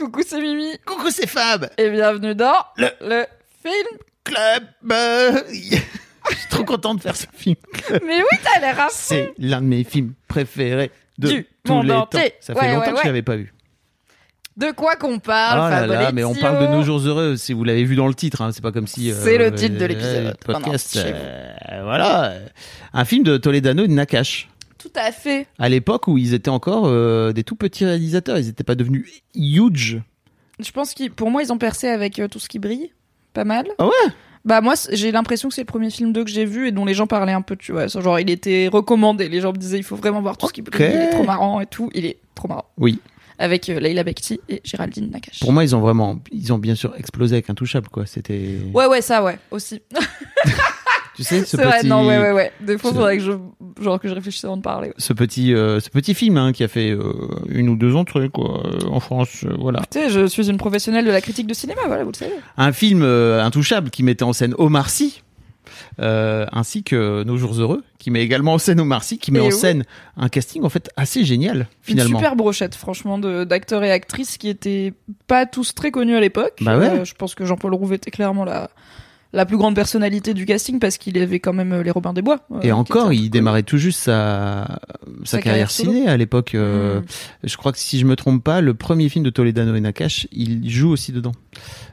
Coucou, c'est Mimi Coucou, c'est Fab et bienvenue dans Le- film. Club euh, Je suis trop content de faire ce film. Mais oui, t'as l'air à. C'est l'un de mes films préférés de Du tous monde les temps. entier. Ça fait Ouais, longtemps ouais, que je l'avais pas vu. De quoi qu'on parle, Ah là là, Fabrizio mais on parle de nos jours heureux. Si vous l'avez vu dans le titre, hein, c'est pas comme si. C'est le titre de l'épisode. le podcast. Euh, voilà, un film de Toledano et de Nakash. Tout à fait. À l'époque où ils étaient encore euh, des tout petits réalisateurs, ils n'étaient pas devenus huge. Je pense que pour moi, ils ont percé avec euh, tout ce qui brille. Pas mal. Ah ouais? Bah moi, j'ai l'impression que c'est le premier film d'eux que j'ai vu et dont les gens parlaient un peu, tu vois. Genre, il était recommandé. Les gens me disaient, il faut vraiment voir tout ce qui Ok. brille. Il est trop marrant et tout. Il est trop marrant. Oui. Avec euh, Leila Bekti et Géraldine Nakache. Pour moi, ils ont vraiment, ils ont bien sûr explosé avec Intouchable, quoi. C'était. Ouais, ouais, ça, ouais, aussi. Tu sais, ce C'est vrai, non, ouais, ouais, ouais. Des fois, faudrait que je, genre, que je réfléchisse avant de parler. ce petit euh, ce petit film hein, qui a fait euh, une ou deux entrées quoi euh, en France voilà Tu sais, je suis une professionnelle de la critique de cinéma, voilà, vous le savez. un film intouchable qui mettait en scène Omar Sy euh, ainsi que Nos jours heureux qui met également en scène Omar Sy qui met Et en oui. scène un casting en fait assez génial finalement Une super brochette, franchement, d'acteurs et actrices qui étaient pas tous très connus à l'époque. Bah ouais. je pense que Jean-Paul Rouve était clairement la, la plus grande personnalité du casting parce qu'il avait quand même euh, les Robins des Bois. euh, et encore il démarrait tout juste sa sa, Sa carrière, carrière ciné à l'époque euh, Mm. je crois que si je me trompe pas le premier film de Toledano et Nakash il joue aussi dedans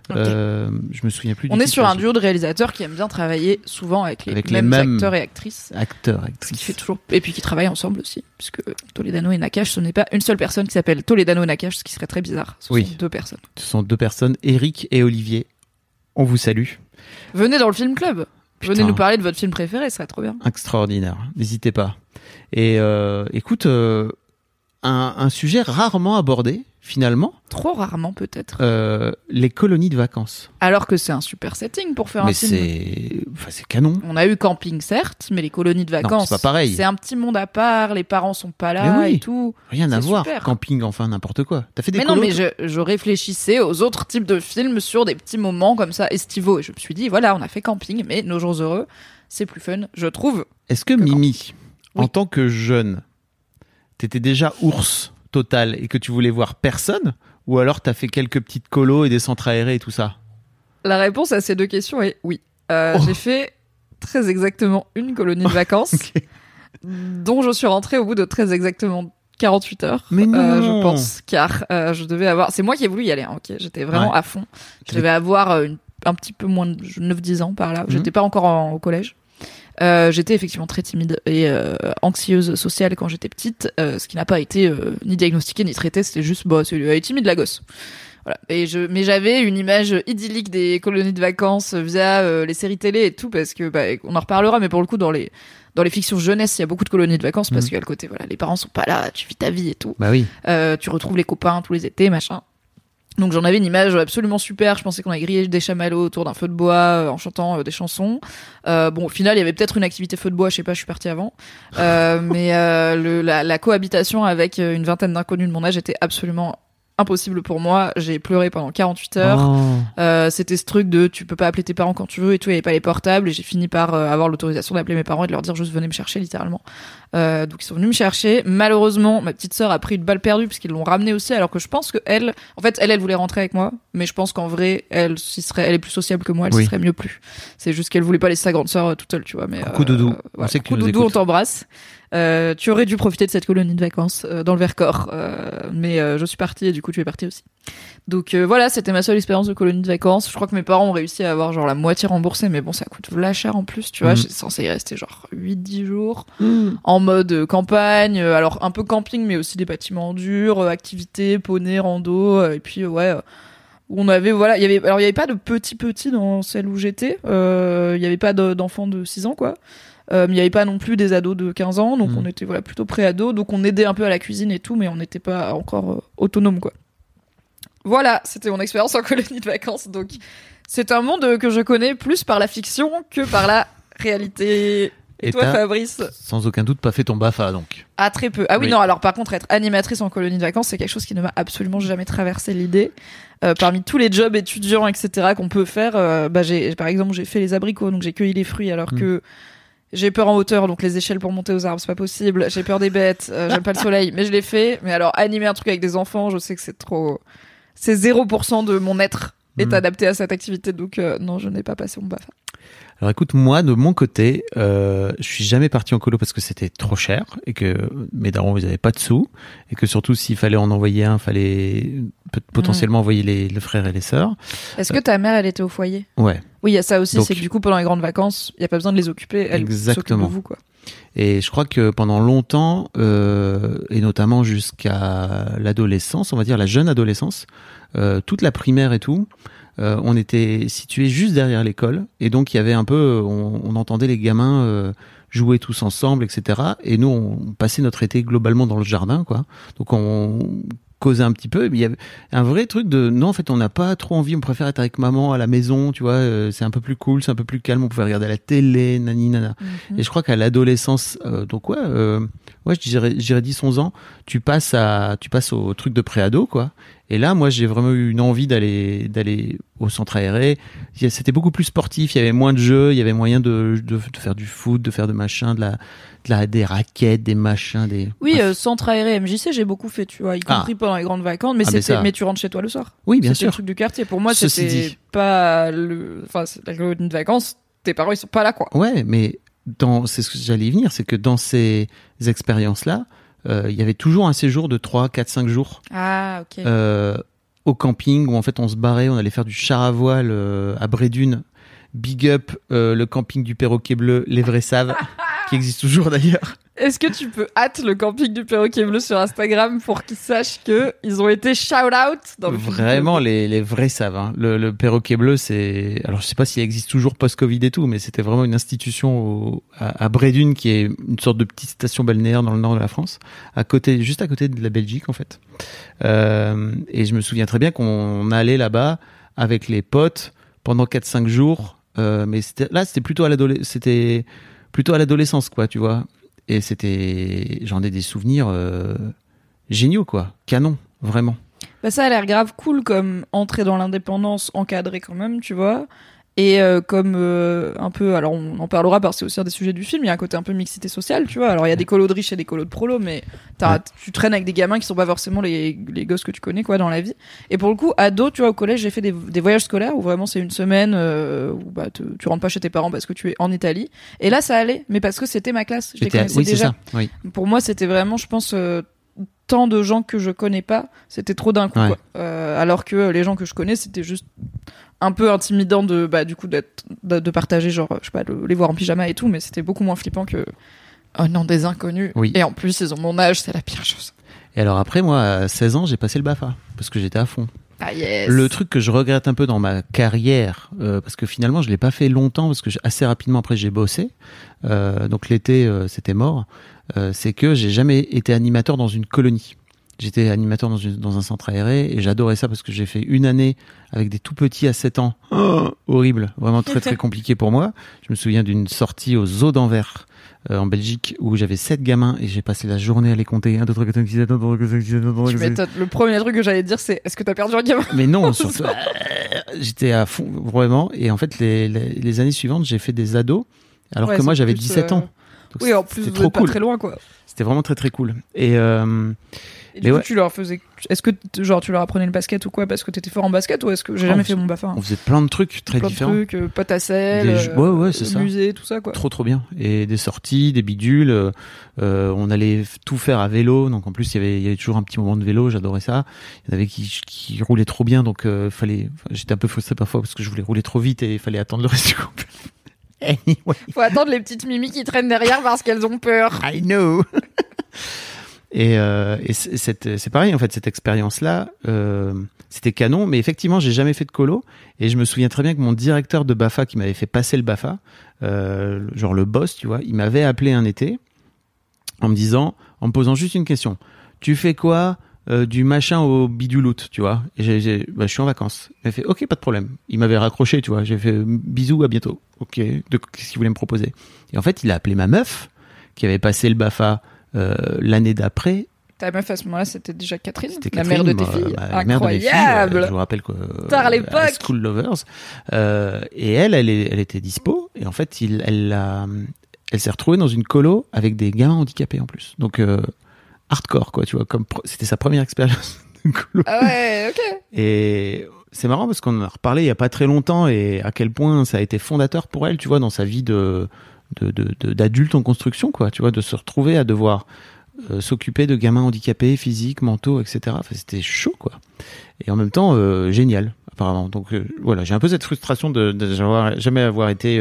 Ok. euh, je me souviens plus du On est sur un duo de réalisateurs qui aiment bien travailler souvent avec les, Avec les mêmes, acteurs et actrices. acteur Ce qui actrice fait toujours et puis qui travaillent ensemble aussi puisque Toledano et Nakash ce n'est pas une seule personne qui s'appelle Toledano et Nakash ce qui serait très bizarre ce Oui. sont deux personnes ce sont deux personnes Eric et Olivier on vous salue venez dans le film club venez nous parler de votre film préféré ce serait trop bien extraordinaire. N'hésitez pas. Et euh, écoute, euh, un, un sujet rarement abordé, finalement, trop rarement peut-être euh, les colonies de vacances. alors que c'est un super setting pour faire Mais un film c'est, enfin, c'est canon. On a eu camping certes, mais les colonies de vacances, c'est pas pareil. C'est un petit monde à part, les parents sont pas là Mais oui. et tout. Rien à voir. super. Camping, enfin n'importe quoi. T'as fait des mais non, mais je, je réfléchissais aux autres types de films sur des petits moments comme ça estivaux et je me suis dit voilà, on a fait camping, mais nos jours heureux, c'est plus fun, je trouve. Est-ce que que Mimi, en tant que jeune, t'étais déjà ours total et que tu voulais voir personne, ou alors t'as fait quelques petites colos et des centres aérés et tout ça? La réponse à ces deux questions est oui. Euh, Oh. J'ai fait très exactement une colonie de vacances, dont je suis rentrée au bout de très exactement 48 heures, Mais non. euh, je pense, car euh, je devais avoir. C'est moi qui ai voulu y aller. hein, ok, j'étais vraiment Ouais. à fond. Je devais avoir une- un petit peu moins de 9-10 ans par là. Mhm. J'étais pas encore en- au collège. Euh, j'étais effectivement très timide et euh, anxieuse sociale quand j'étais petite, euh, ce qui n'a pas été euh, ni diagnostiqué ni traité. C'était juste, bah, c'est elle est timide la gosse. Voilà. Et je, mais j'avais une image idyllique des colonies de vacances via euh, les séries télé et tout parce que bah, on en reparlera, mais pour le coup dans les dans les fictions jeunesse, il y a beaucoup de colonies de vacances parce qu'il y a le côté voilà, les parents sont pas là, tu vis ta vie et tout. Bah oui. Euh, tu retrouves les copains tous les étés, machin. Donc j'en avais une image absolument super. Je pensais qu'on allait griller des chamallows autour d'un feu de bois euh, en chantant euh, des chansons. Euh, bon, au final, il y avait peut-être une activité feu de bois. Je sais pas, je suis partie avant. Mais la, cohabitation avec une vingtaine d'inconnus de mon âge était absolument impossible pour moi. J'ai pleuré pendant 48 heures. Oh. Euh, c'était ce truc de tu peux pas appeler tes parents quand tu veux et tout, il y avait pas les portables et j'ai fini par euh, avoir l'autorisation d'appeler mes parents et de leur dire juste venez me chercher littéralement. Euh, donc ils sont venus me chercher. Malheureusement, ma petite sœur a pris une balle perdue parce qu'ils l'ont ramenée aussi alors que je pense que elle en fait elle elle voulait rentrer avec moi, mais je pense qu'en vrai elle s'y serait elle est plus sociable que moi, elle Oui. s'y serait mieux plus. C'est juste qu'elle voulait pas laisser sa grande sœur euh, toute seule, tu vois, mais Coucou, Doudou. On voilà. sait que tu Coucou, nous Doudou, on t'embrasse. Euh, tu aurais dû profiter de cette colonie de vacances euh, dans le Vercors, euh, mais euh, je suis partie et du coup tu es partie aussi. Donc euh, voilà, c'était ma seule expérience de colonie de vacances. Je crois que mes parents ont réussi à avoir genre la moitié remboursée, mais bon, ça coûte v'là cher en plus, tu vois. Mhm. J'étais censée y rester genre 8-10 jours en mode euh, campagne, euh, alors un peu camping, mais aussi des bâtiments durs, euh, activités, poney, rando, euh, et puis euh, ouais. euh, où on avait voilà il y avait alors il y avait pas de petits petits dans celle où j'étais euh, il y avait pas de- d'enfants de 6 ans quoi Euh, mais il n'y avait pas non plus des ados de 15 ans, donc Mm. on était voilà plutôt pré-ados, donc on aidait un peu à la cuisine et tout, mais on n'était pas encore euh, autonome quoi. Voilà, c'était mon expérience en colonie de vacances. Donc c'est un monde que je connais plus par la fiction que par la réalité. Et, Et toi, Fabrice Sans aucun doute, pas fait ton BAFA donc. Ah très peu. Ah oui, Oui. non, alors par contre être animatrice en colonie de vacances, c'est quelque chose qui ne m'a absolument jamais traversé l'idée. Euh, parmi tous les jobs étudiants, etc. qu'on peut faire, euh, bah j'ai par exemple j'ai fait les abricots, donc j'ai cueilli les fruits alors Mm. que j'ai peur en hauteur, donc les échelles pour monter aux arbres c'est pas possible. J'ai peur des bêtes, euh, j'aime pas le soleil, mais je l'ai fait. Mais alors animer un truc avec des enfants, je sais que c'est trop, c'est 0% de mon être est Mm. adapté à cette activité, donc euh, non, je n'ai pas passé mon BAFA. Alors écoute, moi de mon côté, euh, je suis jamais parti en colo parce que c'était trop cher et que mes darons ils avaient pas de sous et que surtout s'il fallait en envoyer un, fallait peut- potentiellement envoyer les, les frères et les sœurs. Est-ce que ta mère elle était au foyer? Ouais. Oui, il y a ça aussi, c'est que du coup, pendant les grandes vacances, il n'y a pas besoin de les occuper, elles s'occupent de Exactement. vous, quoi. Et je crois que pendant longtemps, euh, et notamment jusqu'à l'adolescence, on va dire la jeune adolescence, euh, toute la primaire et tout, euh, on était situé juste derrière l'école, et donc il y avait un peu, on, on entendait les gamins euh, jouer tous ensemble, etc. Et nous, on passait notre été globalement dans le jardin, quoi. Donc on causait un petit peu. Puis, il y avait un vrai truc de non, en fait, on n'a pas trop envie. On préfère être avec maman à la maison, tu vois. euh, c'est un peu plus cool, c'est un peu plus calme. On pouvait regarder la télé, nani nana. Mhm. Et je crois qu'à l'adolescence, euh, donc ouais, euh, ouais, je dirais, je dirais 10, 11 ans, tu passes à, tu passes au truc de préado, quoi. Et là, moi, j'ai vraiment eu une envie d'aller, d'aller au centre aéré. C'était beaucoup plus sportif, il y avait moins de jeux, il y avait moyen de, de, de faire du foot, de faire de machin, de la, de la, des raquettes, des machins, des. Oui, euh, centre aéré MJC, j'ai beaucoup fait, tu vois, y Ah. compris pendant les grandes vacances, mais Ah, mais c'était, ça- mais tu rentres chez toi le soir. oui, bien C'était le sûr. truc du quartier. Pour moi, c'était pas le, enfin, c'est la colonie de vacances, tes parents, ils sont pas là, quoi. Ouais, mais dans, c'est ce que j'allais y venir, c'est que dans ces expériences-là, euh, il y avait toujours un séjour de 3, 4, 5 jours. Ah, ok. euh, au camping où en fait on se barrait, on allait faire du char à voile euh, à Brédune. Big up euh, le camping du perroquet bleu, les vrais savent, qui existe toujours d'ailleurs. Est-ce que tu peux hâte le camping du perroquet bleu sur Instagram pour qu'ils sachent que ils ont été shout out dans le film Vraiment les, les vrais savent. hein. Le, le perroquet bleu, c'est alors je sais pas s'il existe toujours post-Covid et tout, mais c'était vraiment une institution au- à, à Brédune qui est une sorte de petite station balnéaire dans le nord de la France, à côté, juste à côté de la Belgique en fait. Euh, et je me souviens très bien qu'on allait là-bas avec les potes pendant 4-5 jours. Euh, mais là, c'était plutôt à l'adolescence, c'était plutôt à l'adolescence, quoi, tu vois. Et c'était, j'en ai des souvenirs euh, géniaux, quoi, canon, vraiment. Bah ça a l'air grave cool comme entrer dans l'indépendance encadrée quand même, tu vois. Et euh, comme euh, un peu, alors on en parlera parce que c'est aussi un des sujets du film, il y a un côté un peu mixité sociale, tu vois. Alors il y a des colos de riches et des colos de prolo, mais tu traînes avec des gamins qui sont pas forcément les, les gosses que tu connais quoi dans la vie. Et pour le coup, ado, tu vois, au collège, j'ai fait des, des voyages scolaires où vraiment c'est une semaine euh, où bah, te- tu rentres pas chez tes parents parce que tu es en Italie. Et là, ça allait, mais parce que c'était ma classe, je les connaissais oui, déjà. ça. Oui. Pour moi, c'était vraiment, je pense, euh, tant de gens que je connais pas, c'était trop d'un coup. Ouais. quoi. Euh, alors que les gens que je connais, c'était juste un peu intimidant de, bah, du coup, d'être, de, de partager, genre, je sais pas, le- les voir en pyjama et tout, mais c'était beaucoup moins flippant que. Oh non, des inconnus. Oui. Et en plus, ils ont mon âge, c'est la pire chose. Et alors après, moi, à 16 ans, j'ai passé le BAFA parce que j'étais à fond. Ah yes. Le truc que je regrette un peu dans ma carrière, euh, parce que finalement je l'ai pas fait longtemps, parce que assez rapidement après j'ai bossé, euh, donc l'été euh, c'était mort, c'est que j'ai jamais été animateur dans une colonie. J'étais animateur dans, une- dans un centre aéré et j'adorais ça parce que j'ai fait une année avec des tout petits à 7 ans. Oh, horrible, vraiment très très compliqué pour moi. Je me souviens d'une sortie aux eaux d'Anvers euh, en Belgique où j'avais sept gamins et j'ai passé la journée à les compter. 1, 2, 3, 4, 5, 6, 7, 8, 9, 10, 11, 12, 13, 14, 15, 16, 17, 18, 19, 20, Tu 21, m'étonnes. Le premier truc que j'allais te dire, c'est est-ce que t'as perdu un gamin? Mais non, surtout, euh, j'étais à fond, vraiment. Et en fait, les, les, les années suivantes, j'ai fait des ados, alors Ouais, que moi, j'avais plus, 17 euh, ans. Donc, Oui, en plus, c'était vous trop pas cool. très loin, quoi. C'était vraiment très très cool. Et euh, Et du Mais coup, ouais. tu leur faisais. Est-ce que, genre, tu leur apprenais le basket ou quoi? Parce que t'étais fort en basket ou est-ce que j'ai Oh, jamais fait mon BAFA hein. on faisait plein de trucs très Plein de différents. trucs, euh, potes à sel, Des euh, ouais, ouais, c'est ça. musée, tout ça, quoi. Trop trop bien. Et des sorties, des bidules. euh, euh, on allait tout faire à vélo. Donc en plus, il y avait, il y avait toujours un petit moment de vélo. J'adorais ça. Il y en avait qui, qui roulaient trop bien. Donc euh, fallait. enfin, J'étais un peu frustré parfois parce que je voulais rouler trop vite et il fallait attendre le reste du couple. Anyway. Faut attendre les petites mimiques qui traînent derrière parce qu'elles ont peur. I know. Et, euh, et c'est- pareil, en fait, cette expérience-là, euh, c'était canon, mais effectivement, j'ai jamais fait de colo. Et je me souviens très bien que mon directeur de BAFA, qui m'avait fait passer le BAFA, euh, genre le boss, tu vois, il m'avait appelé un été en me disant, en me posant juste une question. Tu fais quoi euh, du machin au biduloot, tu vois Et j'ai, j'ai- bah, je suis en vacances. Il m'a fait, ok, pas de problème. Il m'avait raccroché, tu vois. J'ai fait, bisous, à bientôt. Ok, de, qu'est-ce qu'il voulait me proposer? Et en fait, il a appelé ma meuf, qui avait passé le BAFA euh, l'année d'après, Ta meuf à ce moment-là, c'était déjà Catherine, c'était la Catherine, mère de tes filles. bah, mère de mes filles, Incroyable. euh, je vous rappelle que euh, Tard à l'époque. School Lovers. Euh, et elle, elle, est- elle était dispo. Et en fait, il, elle, elle s'est retrouvée dans une colo avec des gamins handicapés en plus. Donc euh, hardcore, quoi. Tu vois, comme c'était sa première expérience de colo. Ah ouais, ok. Et c'est marrant parce qu'on en a reparlé il y a pas très longtemps et à quel point ça a été fondateur pour elle, tu vois, dans sa vie de de- de- de- d'adulte en construction, quoi. Tu vois, de se retrouver à devoir euh, s'occuper de gamins handicapés, physiques, mentaux, etc. Enfin, c'était chaud, quoi. Et en même temps, euh, génial, apparemment. Donc euh, voilà, j'ai un peu cette frustration de, de jamais avoir été.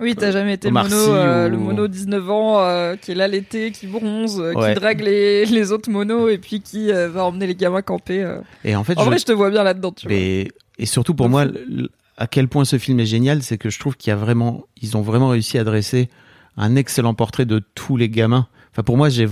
Euh, Oui, t'as jamais été le Omar mono, euh, ou- le mono 19 ans euh, qui est là l'été, qui bronze, euh, Ouais. qui drague les, les autres monos et puis qui euh, va emmener les gamins camper. euh. Et en fait, En je- vrai, je te vois bien là-dedans, et surtout pour moi, à quel point ce film est génial, c'est que je trouve qu'il y a vraiment, ils ont vraiment réussi à dresser un excellent portrait de tous les gamins. Enfin, pour moi, j'ai,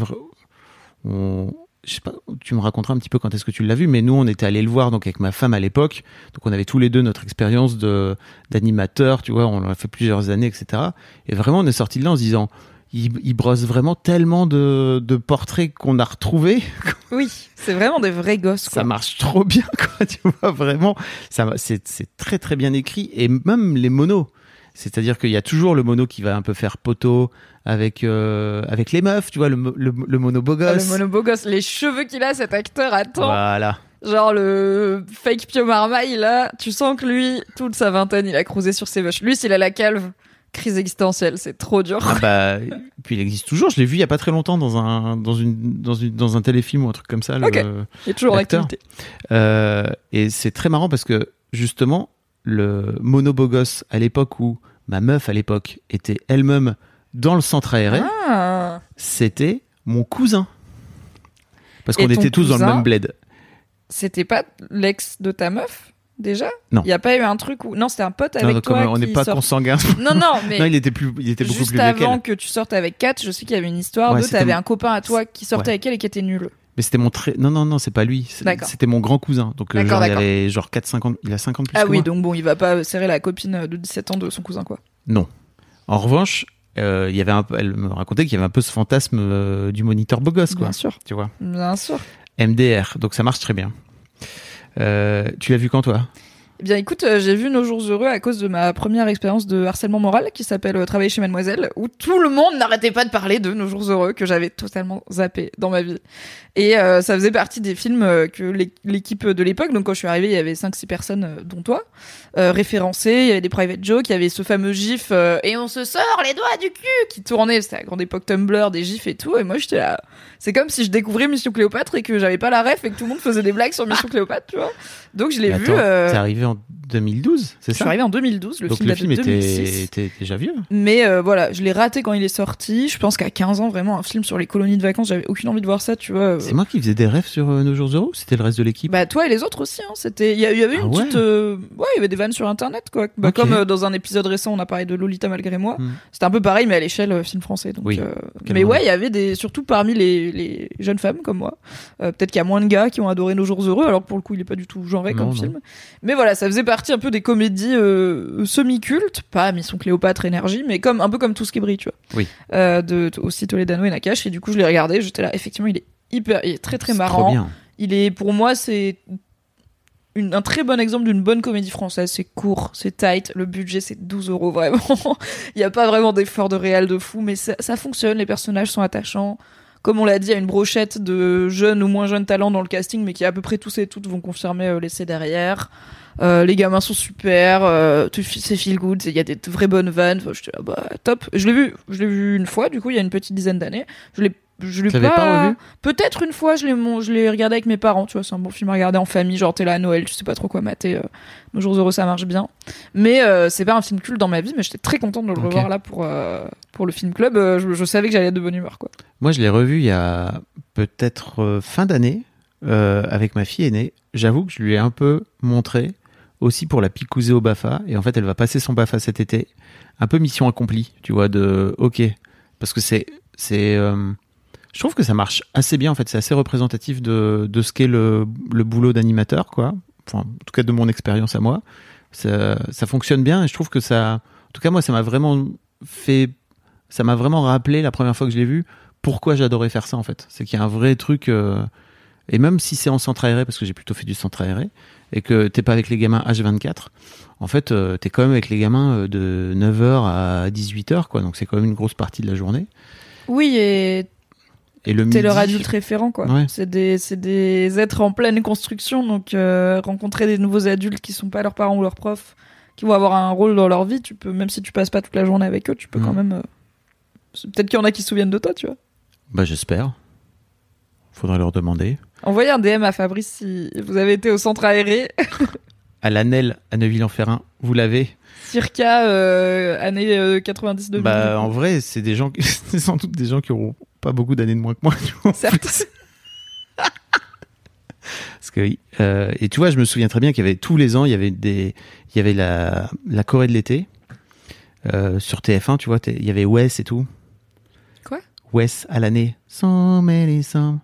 on- je sais pas, tu me raconteras un petit peu quand est-ce que tu l'as vu, mais nous, on était allés le voir donc avec ma femme à l'époque, donc on avait tous les deux notre expérience de d'animateur, tu vois, on l'a fait plusieurs années, etc. Et vraiment, on est sorti de là en se disant, il, il brosse vraiment tellement de, de portraits qu'on a retrouvés Oui, c'est vraiment des vrais gosses. Quoi. ça marche trop bien, quoi. Tu vois, vraiment, ça, c'est très très bien écrit et même les monos. C'est-à-dire qu'il y a toujours le mono qui va un peu faire poteau avec euh, avec les meufs, tu vois, le, le, le mono beau Ah, gosse. le mono beau gosse, les cheveux qu'il a, cet acteur, attends. Voilà. Genre le fake Pio Marmaille, là, tu sens que lui, toute sa vingtaine, il a creusé sur ses vaches. Lui, s'il a la calve, crise existentielle, c'est trop dur. Ah bah, puis il existe toujours. Je l'ai vu il y a pas très longtemps dans un dans une dans une dans un téléfilm ou un truc comme ça. le-. Il est toujours activité. Euh, et c'est très marrant parce que justement, le mono beau gosse à l'époque où ma meuf à l'époque était elle-même dans le centre aéré, Ah. c'était mon cousin. Parce qu'on était tous dans le même bled. C'était pas l'ex de ta meuf, déjà? Non. Il y a pas eu un truc où. Non, c'était un pote avec Non, non, toi. comme on n'est pas sort- consanguin. Non, non, mais. non, il était plus, il était beaucoup Juste plus vieux avant que tu sortes avec Kat, je sais qu'il y avait une histoire Ouais, de t'avais mon- un copain à toi qui sortait Ouais. avec elle et qui était nul. Mais c'était mon très, non, non, non, c'est pas lui. C'était mon grand cousin. Donc, euh, genre, il avait genre 4, 50, il a 50 plus Ah que oui, moi. donc bon, il va pas serrer la copine de 17 ans de son cousin, quoi. Non. En revanche, euh, il y avait un peu, elle me racontait qu'il y avait un peu ce fantasme euh, du moniteur beau gosse, quoi. Bien sûr. Tu vois. Bien sûr. MDR. Donc, ça marche très bien. Tu l'as vu quand, toi? Eh bien, écoute, euh, j'ai vu Nos Jours Heureux à cause de ma première expérience de harcèlement moral qui s'appelle euh, Travailler chez Mademoiselle, où tout le monde n'arrêtait pas de parler de Nos Jours Heureux, que j'avais totalement zappé dans ma vie. Et euh, ça faisait partie des films euh, que l'é- l'équipe de l'époque, donc quand je suis arrivée, il y avait 5-6 personnes, dont toi, euh, référencées, il y avait des private jokes, il y avait ce fameux gif euh, Et on se sort les doigts du cul !» qui tournait, c'était la grande époque Tumblr, des gifs et tout, et moi j'étais là... C'est comme si je découvrais Mission Cléopâtre et que j'avais pas la ref et que tout le monde faisait des blagues sur Mission Cléopâtre, tu vois. Donc je l'ai vu... euh, T'es arrivé en 2012, c'est je suis ça? arrivée en 2012, le Donc, film le film de était, 2006. était déjà vieux. Mais euh, voilà, je l'ai raté quand il est sorti. Je pense qu'à 15 ans, vraiment, un film sur les colonies de vacances, j'avais aucune envie de voir ça, tu vois. C'est moi qui faisais des rêves sur euh, Nos Jours Heureux c'était le reste de l'équipe? Bah toi et les autres aussi, hein. C'était, il y, avait une Ah ouais petite, euh, ouais, il y avait des vannes sur Internet, quoi. Bah. Comme dans un épisode récent, on a parlé de Lolita malgré moi. Hmm. C'était un peu pareil, mais à l'échelle film français. Donc, Oui. mais ouais, il y avait des, surtout parmi les, les jeunes femmes comme moi. Peut-être qu'il y a moins de gars qui ont adoré Nos Jours Heureux, alors pour le coup, il est pas du tout genré Non, comme non. film. Mais voilà, ça faisait partie un peu des comédies euh, semi-cultes, pas Mission Cléopâtre, Énergie, mais comme un peu comme tout ce qui brille, tu vois. Oui. Euh, de, aussi Toledano et Nakash. Et du coup, je l'ai regardé, j'étais là, effectivement, il est hyper, il est très très marrant. Bien. Il est, pour moi, c'est une- un très bon exemple d'une bonne comédie française. C'est court, c'est tight, le budget c'est 12 euros vraiment. Il n'y a pas vraiment d'effort de réel de fou, mais ça, ça fonctionne, les personnages sont attachants. Comme on l'a dit, il y a une brochette de jeunes ou moins jeunes talents dans le casting, mais qui à peu près tous et toutes vont confirmer euh, l'essai derrière. Euh, les gamins sont super, euh, c'est feel good, il y a des vraies bonnes vannes. Enfin, j'étais là, bah top. Je l'ai vu, je l'ai vu une fois, du coup il y a une petite dizaine d'années. Je l'ai, je l'ai pas revu? Peut-être une fois, je l'ai, mon- je l'ai regardé avec mes parents, tu vois, c'est un bon film à regarder en famille, genre t'es là à Noël, tu sais pas trop quoi mater, euh, Nos jours heureux ça marche bien. Mais euh, c'est pas un film culte dans ma vie, mais j'étais très contente de le Ok. revoir là pour, euh, pour le film club, je, je savais que j'allais être de bonne humeur, quoi. Moi, je l'ai revu il y a peut-être fin d'année, avec ma fille aînée. J'avoue que je lui ai un peu montré aussi pour la picouser au BAFA. Et en fait, elle va passer son BAFA cet été. Un peu mission accomplie, tu vois, de OK. Parce que c'est. euh, je trouve que ça marche assez bien, en fait. C'est assez représentatif de, de ce qu'est le, le boulot d'animateur, quoi. Enfin, en tout cas, de mon expérience à moi. Ça, ça fonctionne bien et je trouve que ça. En tout cas, moi, ça m'a vraiment fait. Ça m'a vraiment rappelé la première fois que je l'ai vu pourquoi j'adorais faire ça, en fait. C'est qu'il y a un vrai truc. euh, et même si c'est en centre aéré, parce que j'ai plutôt fait du centre aéré, et que t'es pas avec les gamins H24, en fait, euh, t'es quand même avec les gamins euh, de 9h à 18h, quoi. Donc c'est quand même une grosse partie de la journée. Oui, et Et le t'es leur adulte référent, quoi. Ouais. C'est des, c'est des êtres en pleine construction, donc euh, rencontrer des nouveaux adultes qui sont pas leurs parents ou leurs profs, qui vont avoir un rôle dans leur vie, tu peux, même si tu passes pas toute la journée avec eux, tu peux Mhm. quand même. euh, Peut-être qu'il y en a qui se souviennent de toi, tu vois. Bah j'espère. Faudrait leur demander. Envoyez un DM à Fabrice si vous avez été au centre aéré, À l'ANEL, à Neuville-en-Ferrin, vous l'avez circa euh, année euh, 90 2000. Bah en vrai, c'est des gens, c'est sans doute des gens qui auront pas beaucoup d'années de moins que moi. tu vois. Certes. Parce que, euh, et tu vois, je me souviens très bien qu'il y avait tous les ans, il y avait des, il y avait la, la Corée de l'été euh, sur TF1, tu vois, il y avait Wes et tout. Quoi? Wes à l'année. So many some.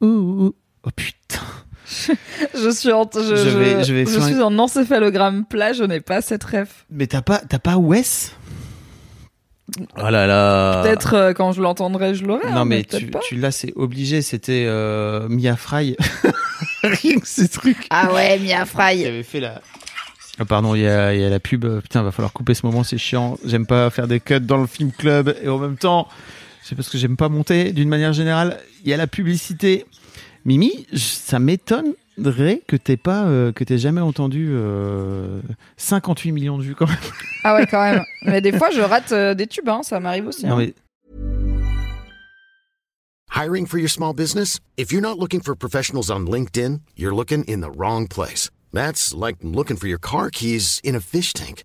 Ouh. Oh putain. je suis en, je, vais- je vais je flinguer. suis en encéphalogramme plat, je n'ai pas cette ref. Mais t'as pas, t'as pas Wes Oh là là. Peut-être euh, quand je l'entendrai, je l'aurai. Non hein, mais peut-être tu, l'as, c'est obligé. C'était euh, Mia Fry. Rien que ces trucs. Ah ouais, Mia qui Fry. avait fait la. Ah, pardon, il y a, il y a la pub. Putain, va falloir couper ce moment, c'est chiant. J'aime pas faire des cuts dans le film club et en même temps, c'est parce que j'aime pas monter. D'une manière générale, il y a la publicité. Mimi, ça m'étonnerait que t'aies pas, euh, que t'aies jamais entendu euh, 58 millions de vues quand même. Ah ouais, quand même. Mais des fois, je rate euh, des tubes, hein, ça m'arrive aussi. Non hein. mais Hiring for your small business? If you're not looking for professionals on LinkedIn, you're looking in the wrong place. That's like looking for your car keys in a fish tank.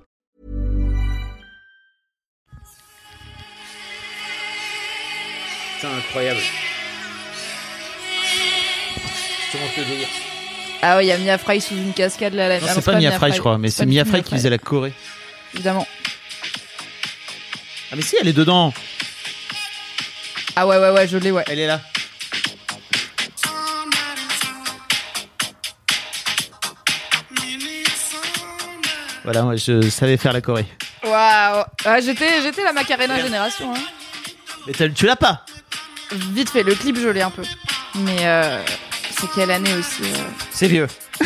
c'est incroyable. Comment te dire Ah ouais, il y a Mia Fry sous une cascade là. là. Non, c'est pas Mia Fry, je crois, mais c'est Mia Fry qui faisait la Corée. Évidemment. Ah mais si, elle est dedans. Ah ouais, ouais, ouais, je l'ai, ouais. Elle est là. Voilà, moi je savais faire la Corée. Waouh. Ah, j'étais, j'étais la Macarena génération. Hein. Mais tu l'as pas Vite fait, le clip, je l'ai un peu. Mais euh, c'est quelle année aussi euh, C'est vieux. quand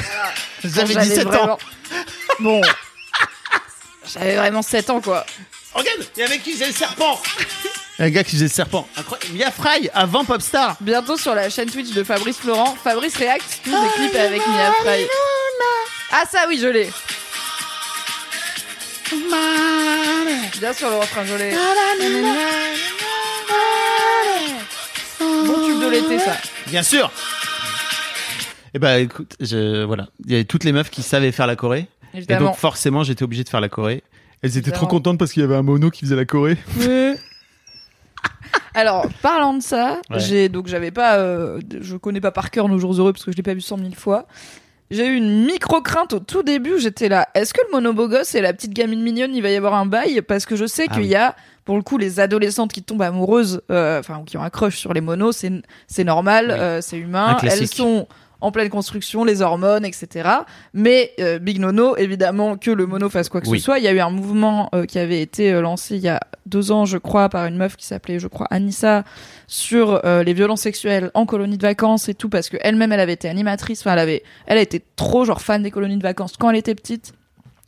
J'avais j'avais 17 ans. vraiment- Bon. J'avais vraiment 7 ans, quoi. Regarde, il y a un mec qui faisait le serpent. Un gars qui faisait le serpent. Incroyable. Mia Fry avant Popstar. Bientôt sur la chaîne Twitch de Fabrice Florent, Fabrice React, tous des clips avec Mia Fry. Ah ça oui, je l'ai. Bien sûr le refrain, je l'ai. Bon tube de l'été ça. Bien sûr. Et bah écoute, je, voilà, il y avait toutes les meufs qui savaient faire la Corée. Et donc forcément, j'étais obligé de faire la Corée. Elles étaient Évidemment. trop contentes parce qu'il y avait un mono qui faisait la Corée. Alors, parlant de ça, Ouais. j'ai donc j'avais pas, euh, je connais pas par cœur nos jours heureux parce que je l'ai pas vu cent mille fois. J'ai eu une micro crainte au tout début. où J'étais là. Est-ce que le monobo gosse et la petite gamine mignonne, il va y avoir un bail? Parce que je sais Ah qu'il oui. y a, pour le coup, les adolescentes qui tombent amoureuses, euh, enfin ou qui ont un crush sur les monos, c'est normal, Oui. euh, c'est humain. Elles sont en pleine construction, les hormones, etc. Mais euh, Big Nono, évidemment, que le mono fasse quoi que Oui. ce soit. Il y a eu un mouvement euh, qui avait été euh, lancé il y a deux ans, je crois, par une meuf qui s'appelait, je crois, Anissa, sur euh, les violences sexuelles en colonie de vacances et tout, parce que elle-même, elle avait été animatrice. Enfin, elle avait, elle a été trop genre fan des colonies de vacances quand elle était petite.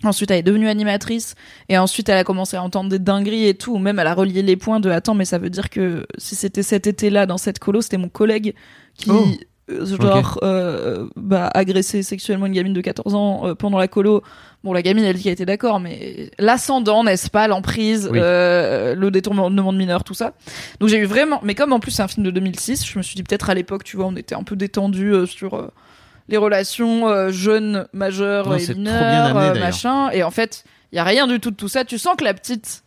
Ensuite, elle est devenue animatrice et ensuite, elle a commencé à entendre des dingueries et tout. ou Même, elle a relié les points de attends, mais ça veut dire que si c'était cet été-là dans cette colo, c'était mon collègue qui, Oh. euh, genre, euh, bah, agressé sexuellement une gamine de 14 ans euh, pendant la colo. Bon, la gamine, elle dit qu'elle était d'accord, mais l'ascendant, n'est-ce pas, l'emprise, Oui. le détournement de mineurs, tout ça. Donc j'ai eu vraiment, mais comme en plus c'est un film de 2006, je me suis dit peut-être à l'époque, tu vois, on était un peu détendu sur les relations euh, jeunes, majeures Non, et mineures, amené, euh, machin. Et en fait, il y a rien du tout de tout ça. Tu sens que la petite,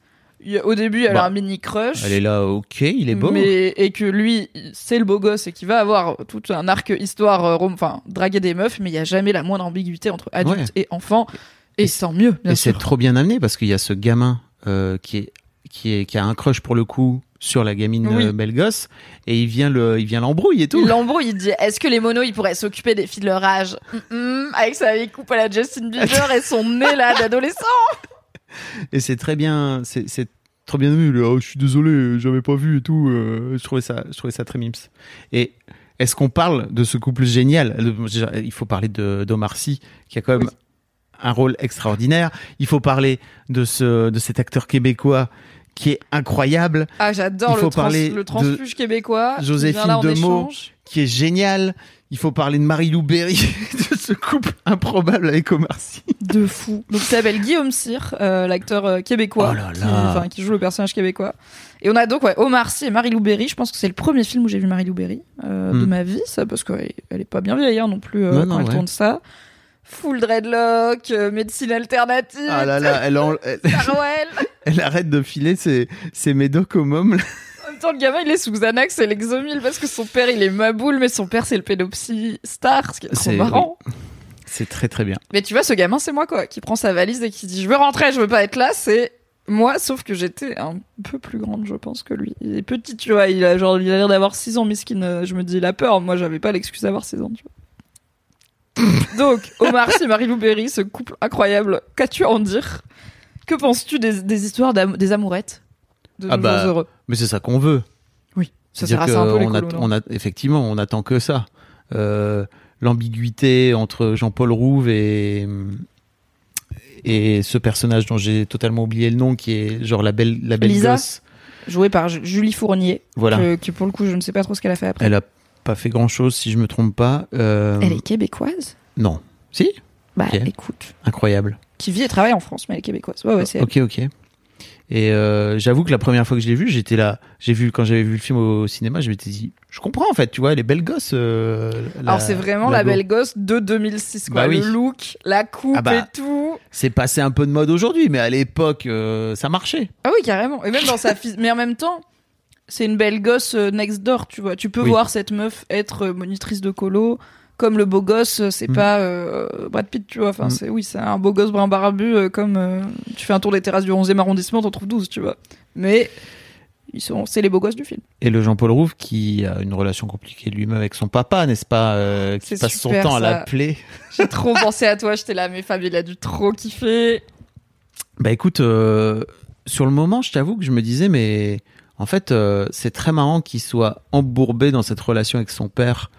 au début, elle Bah, a un mini crush. Elle est là, ok, il est beau. Mais, et que lui, c'est le beau gosse et qu'il va avoir tout un arc histoire, euh, enfin, draguer des meufs, mais il y a jamais la moindre ambiguïté entre adulte Ouais. et enfant. Et, Et- sans mieux, bien Et c'est trop bien amené parce qu'il y a ce gamin euh, qui est qui est qui a un crush pour le coup sur la gamine Oui. euh, belle gosse et il vient le il vient l'embrouille et tout. Il l'embrouille, il dit Est-ce que les monos ils pourraient s'occuper des filles de leur âge Hum, hum, Avec sa vieille coupe à la Justin Bieber et son nez là d'adolescent Et c'est très bien c'est trop bien le, Oh, je suis désolé, j'avais pas vu et tout. euh, je trouvais ça je trouvais ça très mims. Et est-ce qu'on parle de ce couple génial? Il faut parler de d'Omar Sy qui a quand même un rôle extraordinaire. Il faut parler de ce de cet acteur québécois qui est incroyable. Ah, j'adore le, trans- le transfuge québécois. Joséphine Demeaux. qui est génial. Il faut parler de Marie-Lou Berry, de ce couple improbable avec Omar Sy. De fou. Donc, il s'appelle Guillaume Cyr, euh, l'acteur euh, québécois. Oh là Qui, là. qui joue le personnage québécois. Et on a donc ouais, Omar Sy et Marie-Lou Berry. Je pense que c'est le premier film où j'ai vu Marie-Lou Berry euh, de Hmm. ma vie, ça, parce qu'elle elle est pas bien vieille hein, non plus euh, Non, quand non, elle ouais. tourne ça. Full dreadlock, euh, médecine alternative, Ah là là, elle, en- elle, elle arrête de filer ses, ses médocs au môme. En même temps, le gamin, il est sous Xanax et l'exomil parce que son père, il est maboule, mais son père, c'est le pédopsie star, ce qui est trop C'est- marrant. C'est très très bien. Mais tu vois, ce gamin, c'est moi, quoi, qui prend sa valise et qui dit, je veux rentrer, je veux pas être là, c'est moi, sauf que j'étais un peu plus grande, je pense, que lui. Il est petit, tu vois, il a genre, il a l'air d'avoir 6 ans, euh, je me dis, il a peur, moi, j'avais pas l'excuse d'avoir 6 ans, tu vois. Donc, Omar Sy et Marie-Lou Berry, ce couple incroyable, qu'as-tu à en dire? Que penses-tu des, des histoires des amourettes de Ah nos bah, heureux? Mais c'est ça qu'on veut. Oui, ça sert à ça un peu les qu'on a- colos, non on a, effectivement, on attend que ça. Euh, L'ambiguïté entre Jean-Paul Rouve et et ce personnage dont j'ai totalement oublié le nom, qui est genre la belle la belle Lisa gosse. joué par Ju- Julie Fournier, Voilà. que, que pour le coup, je ne sais pas trop ce qu'elle a fait après. Elle a pas fait grand chose, si je me trompe pas. Euh, Elle est québécoise? Non. Si? Bah Ok. écoute, Incroyable. qui vit et travaille en France, mais elle est québécoise. Ouais, ouais, c'est elle. Ok, ok. Et euh, j'avoue que la première fois que je l'ai vu, j'étais là. J'ai vu quand j'avais vu le film au cinéma, je m'étais dit, je comprends en fait, tu vois, elle est belle gosse. euh, la- Alors c'est vraiment la belle gosse de 2006, quoi. Bah oui. Le look, la coupe Ah bah. et tout. C'est passé un peu de mode aujourd'hui, mais à l'époque, euh, ça marchait. Ah oui, carrément. Et même dans sa fille. Mais en même temps, c'est une belle gosse euh, next door, tu vois. Tu peux Oui. voir cette meuf être euh, monitrice de colo. Comme le beau gosse, euh, c'est Mm. pas euh, Brad Pitt, tu vois. Enfin, Mm. c'est oui, c'est un beau gosse brun barbu. euh, comme euh, tu fais un tour des terrasses du 11e arrondissement, t'en trouves 12, tu vois. Mais ils sont, c'est les beaux gosses du film. Et le Jean-Paul Rouve qui a une relation compliquée lui-même avec son papa, n'est-ce pas Qui passe son temps à l'appeler. J'ai trop pensé à toi, j'étais là, mais Fab, il a dû trop kiffer. Bah écoute, sur le moment, je t'avoue que je me disais, mais en fait, euh, c'est très marrant qu'il soit embourbé dans cette relation avec son père,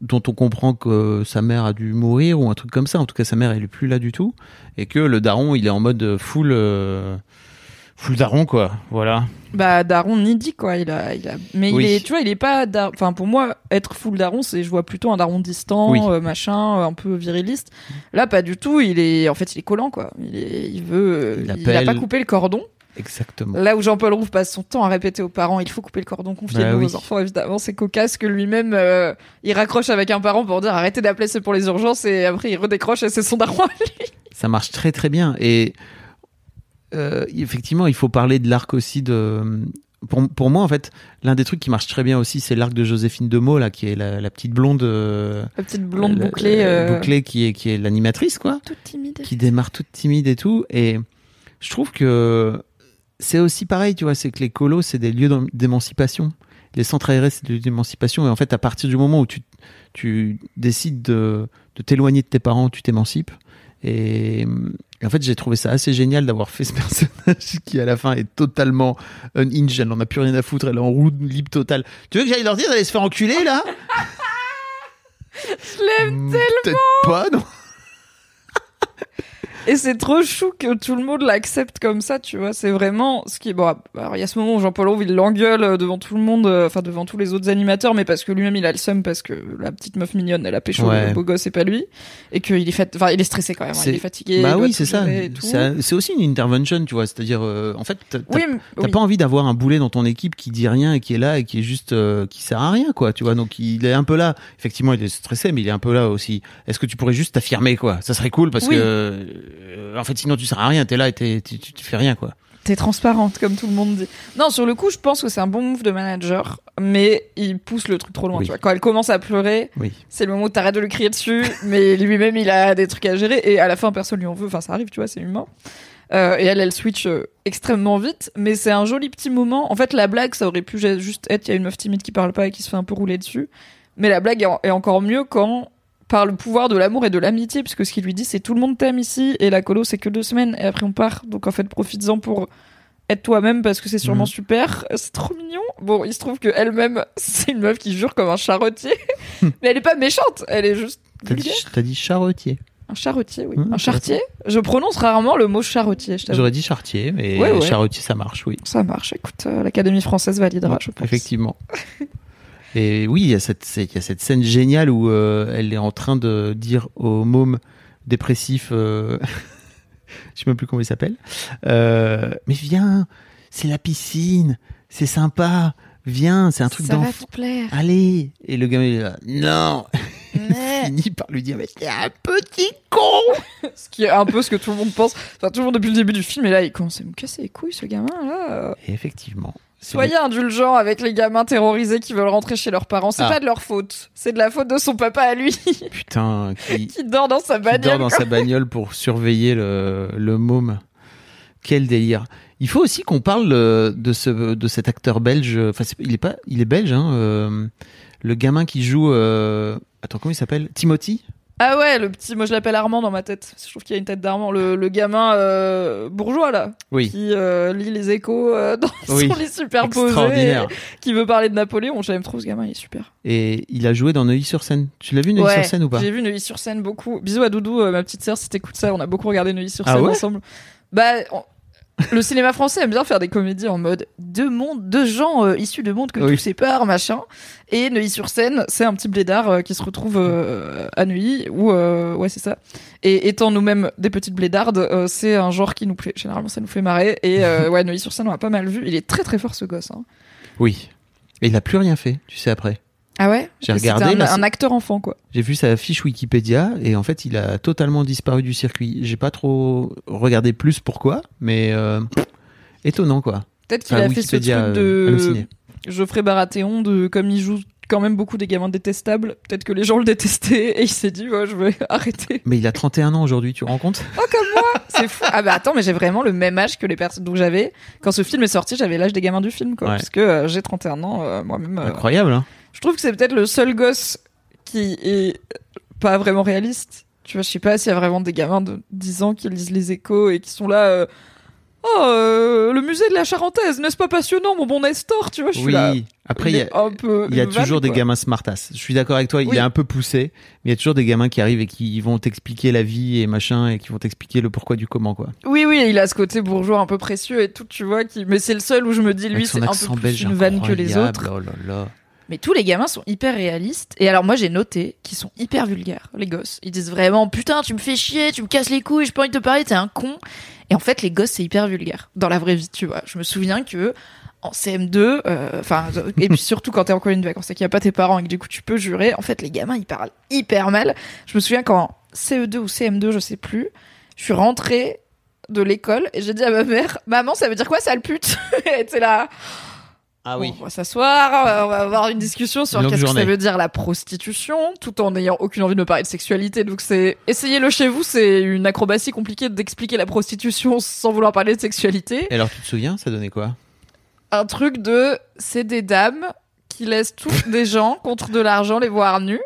dont on comprend que sa mère a dû mourir ou un truc comme ça. En tout cas, sa mère, elle est plus là du tout, et que le daron, il est en mode full, euh, full daron quoi. Voilà. Bah daron needy quoi, il a il a mais Oui. il est tu vois, il est pas dar- enfin pour moi être full daron, c'est je vois plutôt un daron distant, Oui. euh, machin, un peu viriliste. Là pas du tout, il est en fait il est collant quoi. Il est il veut Il il, a pas coupé le cordon. Exactement. Là où Jean-Paul Rouve passe son temps à répéter aux parents, il faut couper le cordon, confier Bah nos oui. enfants évidemment, c'est cocasse que lui-même euh, il raccroche avec un parent pour dire arrêtez d'appeler c'est pour les urgences et après il redécroche et c'est son daron. ça marche très très bien. Et euh, effectivement, il faut parler de l'arc aussi de. Pour, pour moi, en fait, l'un des trucs qui marche très bien aussi, c'est l'arc de Joséphine Demeaux, là, qui est la, la petite blonde. euh, La petite blonde la- bouclée euh, bouclée qui est, qui est l'animatrice, quoi. toute timide. Qui démarre toute timide et tout. Et je trouve que c'est aussi pareil, tu vois, c'est que les colos, c'est des lieux d'émancipation. les centres aérés, c'est de l'émancipation. Et en fait, à partir du moment où tu, tu décides de, de t'éloigner de tes parents, tu t'émancipes. Et, et en fait, j'ai trouvé ça assez génial d'avoir fait ce personnage qui, à la fin, est totalement unhinged. Elle en a plus rien à foutre. Elle est en roue libre totale. Tu veux que j'aille leur dire d'aller se faire enculer, là? Je l'aime Hmm, Peut-être pas, non Et c'est trop chou que tout le monde l'accepte comme ça, tu vois. C'est vraiment ce qui est bon. Alors il y a ce moment où Jean-Paul Rouve il l'engueule euh, devant tout le monde, euh, enfin devant tous les autres animateurs, mais parce que lui-même il a le seum parce que la petite meuf mignonne elle a pécho Ouais. le beau gosse et pas lui, et qu'il est fait, enfin il est stressé quand même, hein, C'est- il est fatigué. Bah oui, c'est ça. C'est c'est aussi une intervention, tu vois. C'est-à-dire, euh, en fait, t'as Oui, pas envie d'avoir un boulet dans ton équipe qui dit rien et qui est là et qui est juste euh, qui sert à rien, quoi. Tu vois. Donc il est un peu là. Effectivement, il est stressé, mais il est un peu là aussi. Est-ce que tu pourrais juste t'affirmer, quoi? Ça serait cool parce Oui. que, en fait, sinon tu sers à rien. T'es là et tu, tu, tu fais rien, quoi. T'es transparente, comme tout le monde dit. Non, sur le coup, je pense que c'est un bon move de manager, mais il pousse le truc trop loin. Oui. Tu vois. Quand elle commence à pleurer, Oui. c'est le moment où t'arrêtes de lui crier dessus, mais lui-même, il a des trucs à gérer, et à la fin, personne lui en veut. Enfin, ça arrive, tu vois, c'est humain. Euh, et elle, elle switch euh, extrêmement vite, mais c'est un joli petit moment. En fait, la blague, ça aurait pu juste être, il y a une meuf timide qui parle pas et qui se fait un peu rouler dessus. Mais la blague est, en- est encore mieux quand, par le pouvoir de l'amour et de l'amitié, puisque ce qu'il lui dit, c'est tout le monde t'aime ici, et la colo, c'est que deux semaines, et après on part. Donc en fait, profites-en pour être toi-même, parce que c'est sûrement Mhm. super. C'est trop mignon. Bon, il se trouve que elle-même, c'est une meuf qui jure comme un charretier. mais elle est pas méchante, elle est juste T'as dit, dit charretier. Un charretier, oui. Mhm, un charretier Je prononce rarement le mot charretier. J'aurais dit chartier, mais Ouais, ouais. charretier, ça marche, oui. Ça marche, écoute, euh, l'Académie française validera, Ouais, je pense. Effectivement. Et oui, il y, a cette, c'est- il y a cette scène géniale où euh, elle est en train de dire au môme dépressif, euh, je sais même plus comment il s'appelle, euh, mais viens, c'est la piscine, c'est sympa, viens, c'est un truc Ça va d'enfant. te plaire. Allez Et le gamin il est là, non Mais- finit par lui dire, mais c'est un petit con ce qui est un peu ce que tout le monde pense. Enfin, tout le monde depuis le début du film, et là, il commence à me casser les couilles, ce gamin, là. Et effectivement. Soyez indulgents avec les gamins terrorisés qui veulent rentrer chez leurs parents. C'est Ah. pas de leur faute. C'est de la faute de son papa à lui, putain qui, qui dort dans sa qui bagnole. dort dans sa bagnole pour surveiller le, le môme. Quel délire. Il faut aussi qu'on parle euh, de ce de cet acteur belge. Enfin, il est pas, il est belge, hein. euh, le gamin qui joue. euh, attends, comment il s'appelle? Timothy? Ah ouais, le petit, moi je l'appelle Armand dans ma tête. Je trouve qu'il y a une tête d'Armand. Le, le gamin euh, bourgeois, là, Oui. qui euh, lit les échos euh, dans Oui. son lit superposé. Qui veut parler de Napoléon. J'aime trop ce gamin, il est super. Et il a joué dans Neuilly-sur-Seine. Tu l'as vu Neuilly-sur-Seine ou pas? J'ai vu Neuilly-sur-Seine beaucoup. Bisous à Doudou, ma petite sœur, si t'écoutes ça, on a beaucoup regardé Neuilly-sur-Seine Ah ouais? ensemble. Bah, on- le cinéma français aime bien faire des comédies en mode deux mondes, deux gens euh, issus de mondes que Oui. tout sépare, machin. Et Neuilly-sur-Seine, c'est un petit blédard euh, qui se retrouve euh, à Neuilly, ou ouais, c'est ça. Et étant nous-mêmes des petites blédardes, c'est un genre qui nous plaît. Généralement, ça nous fait marrer. Et ouais, Neuilly-sur-Seine, on a pas mal vu. Il est très très fort ce gosse. Hein. Oui. Et il a plus rien fait, tu sais après. Ah ouais? J'ai regardé, un, là, un c'est- acteur enfant, quoi. J'ai vu sa fiche Wikipédia et en fait, il a totalement disparu du circuit. J'ai pas trop regardé plus pourquoi, mais euh, étonnant quoi. Peut-être qu'il Enfin, a fait ce truc euh, de halluciné. Geoffrey Baratheon, de comme il joue quand même beaucoup des gamins détestables, peut-être que les gens le détestaient et il s'est dit je vais arrêter. Mais il a 31 ans aujourd'hui, tu te rends compte? C'est fou. Ah bah attends, mais j'ai vraiment le même âge que les personnes dont j'avais quand ce film est sorti, j'avais l'âge des gamins du film quoi, Ouais. parce que euh, j'ai 31 ans euh, moi-même. euh, Incroyable, hein je trouve que c'est peut-être le seul gosse qui est pas vraiment réaliste. Tu vois, je sais pas s'il y a vraiment des gamins de 10 ans qui lisent les échos et qui sont là. euh, Oh, euh, le musée de la Charentaise, n'est-ce pas passionnant, mon bon Nestor Tu vois, je suis Oui. là. Après, il y a, un peu il y a vanne, toujours des gamins smartass. Je suis d'accord avec toi, il est un peu poussé, mais il y a toujours des gamins qui arrivent et qui vont t'expliquer la vie et machin et qui vont t'expliquer le pourquoi du comment quoi. Oui, oui, il a ce côté bourgeois un peu précieux et tout, tu vois. Qui... Mais c'est le seul où je me dis, lui, c'est un peu plus belge une vanne que les autres. Oh là là. Mais tous les gamins sont hyper réalistes. Et alors, moi, j'ai noté qu'ils sont hyper vulgaires, les gosses. Ils disent vraiment, putain, tu me fais chier, tu me casses les couilles, j'ai pas envie de te parler, t'es un con. Et en fait, les gosses, c'est hyper vulgaire. Dans la vraie vie, tu vois. Je me souviens que, en CM2, euh, enfin, et puis surtout quand t'es en colonie de vacances et qu'il n'y a pas tes parents et que du coup tu peux jurer, en fait, les gamins, ils parlent hyper mal. Je me souviens qu'en CE2 ou CM2, je sais plus, je suis rentrée de l'école et j'ai dit à ma mère, maman, ça veut dire quoi, sale pute? et là. Ah Bon, on va s'asseoir, on va avoir une discussion sur qu'est-ce que ça veut dire la prostitution, tout en n'ayant aucune envie de me parler de sexualité. Donc c'est essayez-le chez vous, c'est une acrobatie compliquée d'expliquer la prostitution sans vouloir parler de sexualité. Et alors tu te souviens, ça donnait quoi? Un truc de c'est des dames qui laisse tous des gens contre de l'argent les voir nus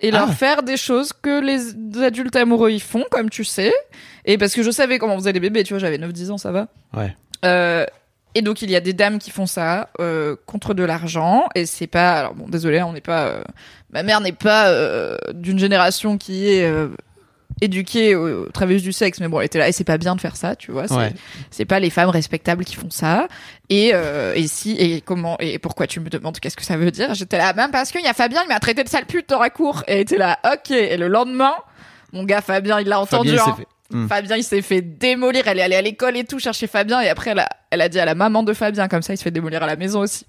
et leur Ah. faire des choses que les adultes amoureux y font, comme tu sais. Et parce que je savais comment on faisait les bébés, tu vois, j'avais 9-10 ans, ça va. Ouais. Euh, et donc il y a des dames qui font ça euh, contre de l'argent. Et c'est pas alors bon désolé on n'est pas euh, ma mère n'est pas euh, d'une génération qui est euh, éduquée au, au travail du sexe. Mais bon elle était là. Et c'est pas bien de faire ça tu vois. C'est Ouais. c'est pas les femmes respectables qui font ça. Et euh, et si et comment et pourquoi tu me demandes qu'est-ce que ça veut dire? J'étais là même parce qu'il y a Fabien il m'a traité de sale pute dans la cour. Et elle était là ok. Et le lendemain mon gars Fabien il l'a entendu Fabien, hein. Hmm. Fabien, il s'est fait démolir. Elle est allée à l'école et tout chercher Fabien. Et après, elle a, elle a dit à la maman de Fabien, comme ça, il se fait démolir à la maison aussi.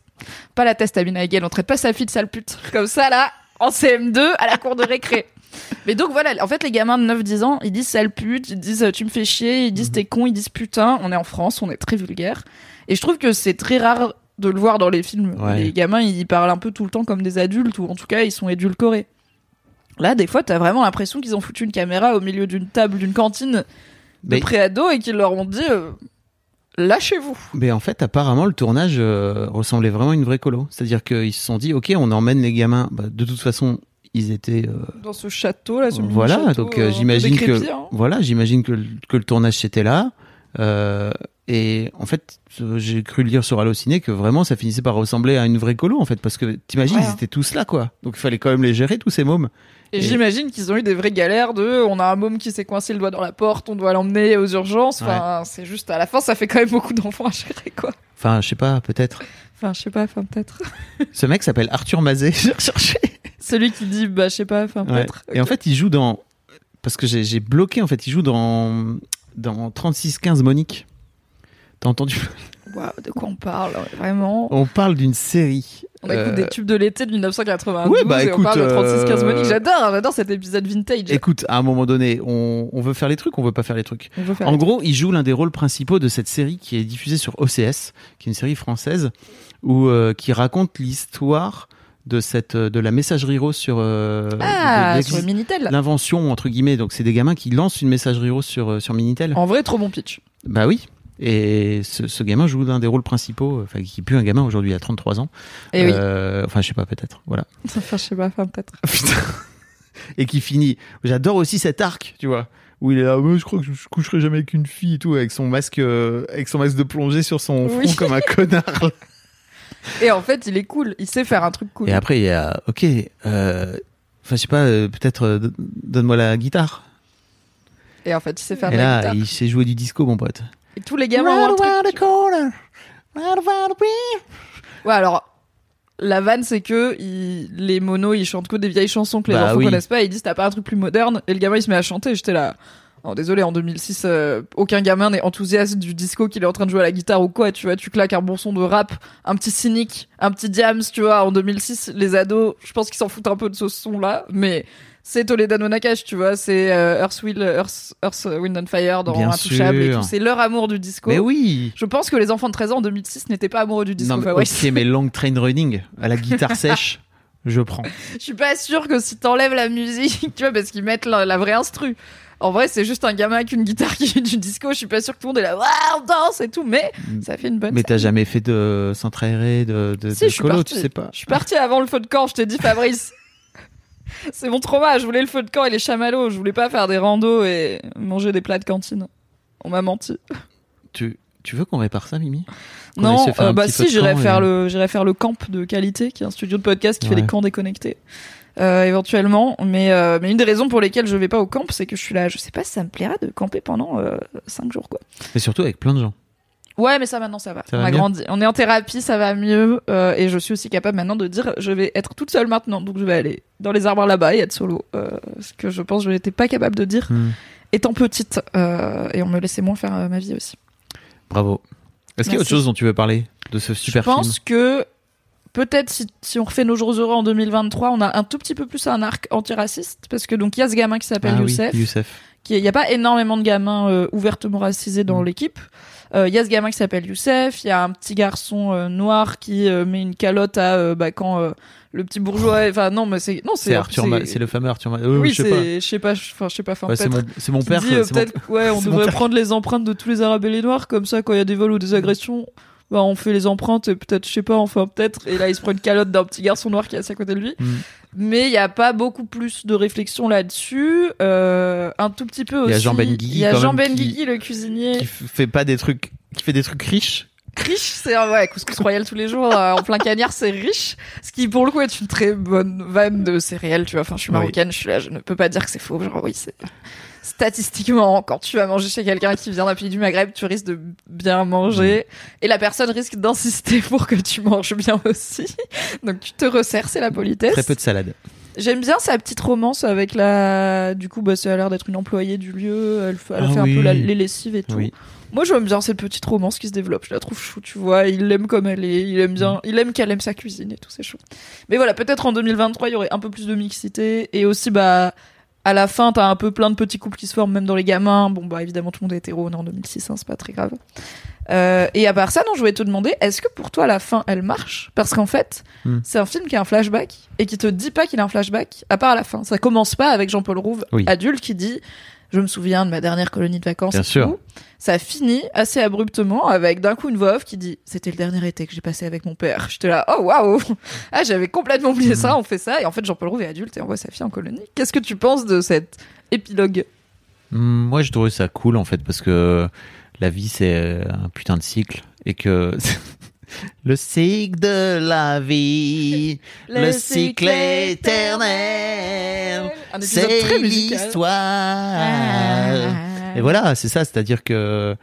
Pas la test à Hegel. On traite pas sa fille de sale pute. Comme ça, là, en CM2, à la cour de récré. Mais donc voilà, en fait, les gamins de 9-10 ans, ils disent sale pute, ils disent euh, tu me fais chier, ils disent t'es con, ils disent putain. On est en France, on est très vulgaire. Et je trouve que c'est très rare de le voir dans les films. Ouais. Les gamins, ils parlent un peu tout le temps comme des adultes, ou en tout cas, ils sont édulcorés. Là, des fois, t'as vraiment l'impression qu'ils ont foutu une caméra au milieu d'une table d'une cantine de Mais- préado et qu'ils leur ont dit euh, lâchez-vous. Mais en fait, apparemment, le tournage euh, ressemblait vraiment à une vraie colo. C'est-à-dire qu'ils se sont dit, ok, on emmène les gamins. Bah, de toute façon, ils étaient. euh, Dans ce château là, ce voilà, château, donc j'imagine que hein. voilà, j'imagine que, le- que le tournage c'était là. Et en fait, j'ai cru lire sur Allociné que vraiment ça finissait par ressembler à une vraie colo en fait, parce que t'imagines, Ouais, ils hein. étaient tous là quoi. Donc il fallait quand même les gérer tous ces mômes. Et, Et- j'imagine qu'ils ont eu des vraies galères de on a un môme qui s'est coincé le doigt dans la porte, on doit l'emmener aux urgences. Enfin, c'est juste à la fin, ça fait quand même beaucoup d'enfants à gérer quoi. Enfin, je sais pas, peut-être. Enfin, je sais pas, enfin peut-être. Ce mec s'appelle Arthur Mazet. J'ai recherché. Celui qui dit bah je sais pas, enfin Ouais. peut-être. Et en fait, il joue dans parce que j'ai j'ai bloqué en fait, il joue dans dans 3615 Monique. T'as entendu? Waouh, de quoi on parle vraiment On parle d'une série. On écoute euh, des tubes de l'été de 1992 ouais, bah, et on écoute, parle de 36-15 euh, Monique. J'adore, j'adore cet épisode vintage. Écoute, à un moment donné, on, on veut faire les trucs, on veut pas faire les trucs. Faire En les gros, il joue l'un des rôles principaux de cette série qui est diffusée sur OCS, qui est une série française, où euh, qui raconte l'histoire de cette de la messagerie rose sur euh, Ah, de- sur le Minitel. l'invention entre guillemets. Donc c'est des gamins qui lancent une messagerie rose sur sur Minitel. En vrai, trop bon pitch. Bah oui. Et ce, ce gamin joue l'un des rôles principaux, enfin qui est plus un gamin aujourd'hui, il a 33 ans. Et oui. Euh, Enfin, je sais pas, peut-être. Voilà. Enfin, je sais pas, enfin peut-être. Putain. Et qui finit. J'adore aussi cet arc, tu vois, où il est là. Je crois que je coucherai jamais avec une fille et tout, avec son masque, euh, avec son masque de plongée sur son front Oui. comme un connard. Et en fait, il est cool. Il sait faire un truc cool. Et après, il y a, ok, euh, enfin, je sais pas, euh, peut-être, euh, don- donne-moi la guitare. Et en fait, il sait faire Et de la là, guitare. il sait jouer du disco, mon pote. Et tous les gamins ont un truc. Ouais, alors, la vanne, c'est que il- les monos, ils chantent que des vieilles chansons que les Bah enfants oui. connaissent pas. Et ils disent, t'as pas un truc plus moderne? Et le gamin, il se met à chanter. J'étais là. Oh, désolé, en 2006, euh, aucun gamin n'est enthousiaste du disco qu'il est en train de jouer à la guitare ou quoi. Tu vois, tu claques un bon son de rap, un petit cynique, un petit diams, tu vois. En 2006, les ados, je pense qu'ils s'en foutent un peu de ce son-là. Mais c'est Toledano Nakash, tu vois. C'est euh, Earth, Will- Earth, Earth, Wind and Fire dans Bien Intouchable et sûr. tout. C'est leur amour du disco. Mais oui. Je pense que les enfants de 13 ans en 2006 n'étaient pas amoureux du disco Non, mais, Fabrice. ok, mais long train running à la guitare sèche, je prends. Je suis pas sûre que si t'enlèves la musique, tu vois, parce qu'ils mettent la, la vraie instru. En vrai, c'est juste un gamin avec une guitare qui fait du disco. Je suis pas sûre que tout le monde est là, on danse et tout, mais ça fait une bonne. Mais t'as jamais fait de centre aéré, de, de, Si, de colo, partie. tu sais pas. Je suis partie avant le feu de camp, je t'ai dit, Fabrice. c'est mon trauma. Je voulais le feu de camp et les chamallows. Je voulais pas faire des randos et manger des plats de cantine. On m'a menti. Tu, tu veux qu'on répare ça, Mimi? Qu'on Non, euh, bah si, j'irai faire et- le, j'irai faire le camp de qualité, qui est un studio de podcast qui fait des camps déconnectés, euh, éventuellement. Mais, euh, mais une des raisons pour lesquelles je vais pas au camp, c'est que je suis là, je sais pas si ça me plaira de camper pendant euh, cinq jours, quoi. Et surtout avec plein de gens. Ouais, mais ça maintenant ça va. Ça on va a grandi, on est en thérapie, ça va mieux, euh, et je suis aussi capable maintenant de dire, je vais être toute seule maintenant, donc je vais aller dans les arbres là-bas et être solo, euh, ce que je pense que je n'étais pas capable de dire Hmm. étant petite, euh, et on me laissait moins faire ma vie aussi. Bravo. Est-ce qu'il y a autre chose dont tu veux parler de ce super je pense film? que peut-être si, si on refait nos jours heureux en 2023, on a un tout petit peu plus un arc antiraciste parce que donc il y a ce gamin qui s'appelle Ah oui, Youssef, Youssef. qui il y a pas énormément de gamins ouvertement racisés dans l'équipe. Euh, Il y a ce gamin qui s'appelle Youssef, il y a un petit garçon euh, noir qui euh, met une calotte à euh, bah, quand euh, le petit bourgeois, enfin non mais c'est non C'est Arthur, c'est le fameux Arthur. Ma- euh, oui je sais pas. c'est je sais pas enfin je sais pas enfin Ouais, c'est mon, c'est mon père. dit, euh, mon- peut-être ouais on devrait prendre les empreintes de tous les arabes et les noirs comme ça quand il y a des vols ou des agressions bah, on fait les empreintes, et peut-être, je sais pas, enfin, peut-être. Et là, il se prend une calotte d'un petit garçon noir qui est assis à côté de lui. Mm. Mais il n'y a pas beaucoup plus de réflexion là-dessus. Euh, un tout petit peu aussi. Il y a Jean Benguigui, Il y a Jean Benguigui, le cuisinier. Qui fait pas des trucs, qui fait des trucs riches. Riche, c'est un ouais, couscous royal tous les jours euh, en plein cagnard, c'est riche. Ce qui pour le coup est une très bonne vanne de céréales, tu vois. Enfin, je suis Oui. marocaine, je suis là, je ne peux pas dire que c'est faux. Genre oui, c'est statistiquement quand tu vas manger chez quelqu'un qui vient d'un pays du Maghreb, tu risques de bien manger et la personne risque d'insister pour que tu manges bien aussi. Donc tu te resserres, c'est la politesse. Très peu de salade. J'aime bien sa petite romance avec la. Du coup, bah, ça a l'air d'être une employée du lieu. Elle, fait- elle Ah fait oui. un peu la- les lessives et tout. Oui. Moi, j'aime bien cette petite romance qui se développe. Je la trouve chou, tu vois. Il l'aime comme elle est. Il aime bien. Il aime qu'elle aime sa cuisine et tout. C'est chou. Mais voilà, peut-être en 2023, il y aurait un peu plus de mixité et aussi, bah. À la fin, t'as un peu plein de petits couples qui se forment, même dans les gamins. Bon, bah, évidemment, tout le monde est hétéro, on est en 2006, hein, c'est pas très grave. Euh, et à part ça, non, je voulais te demander, est-ce que pour toi, la fin, elle marche? Parce qu'en fait, Hmm. c'est un film qui a un flashback et qui te dit pas qu'il a un flashback, à part à la fin. Ça commence pas avec Jean-Paul Rouve, Oui. adulte, qui dit Je me souviens de ma dernière colonie de vacances. Bien sûr. Ça finit assez abruptement avec d'un coup une voix off qui dit C'était le dernier été que j'ai passé avec mon père. J'étais là, oh waouh Ah, j'avais complètement oublié ça, on fait ça. Et en fait, Jean-Paul Rouve est adulte et envoie sa fille en colonie. Qu'est-ce que tu penses de cet épilogue? Hum, Moi, je trouvais ça cool en fait parce que la vie c'est un putain de cycle et que le cycle de la vie, le, cycle éternel, Un épisode c'est l'histoire. Et voilà, c'est ça, c'est-à-dire que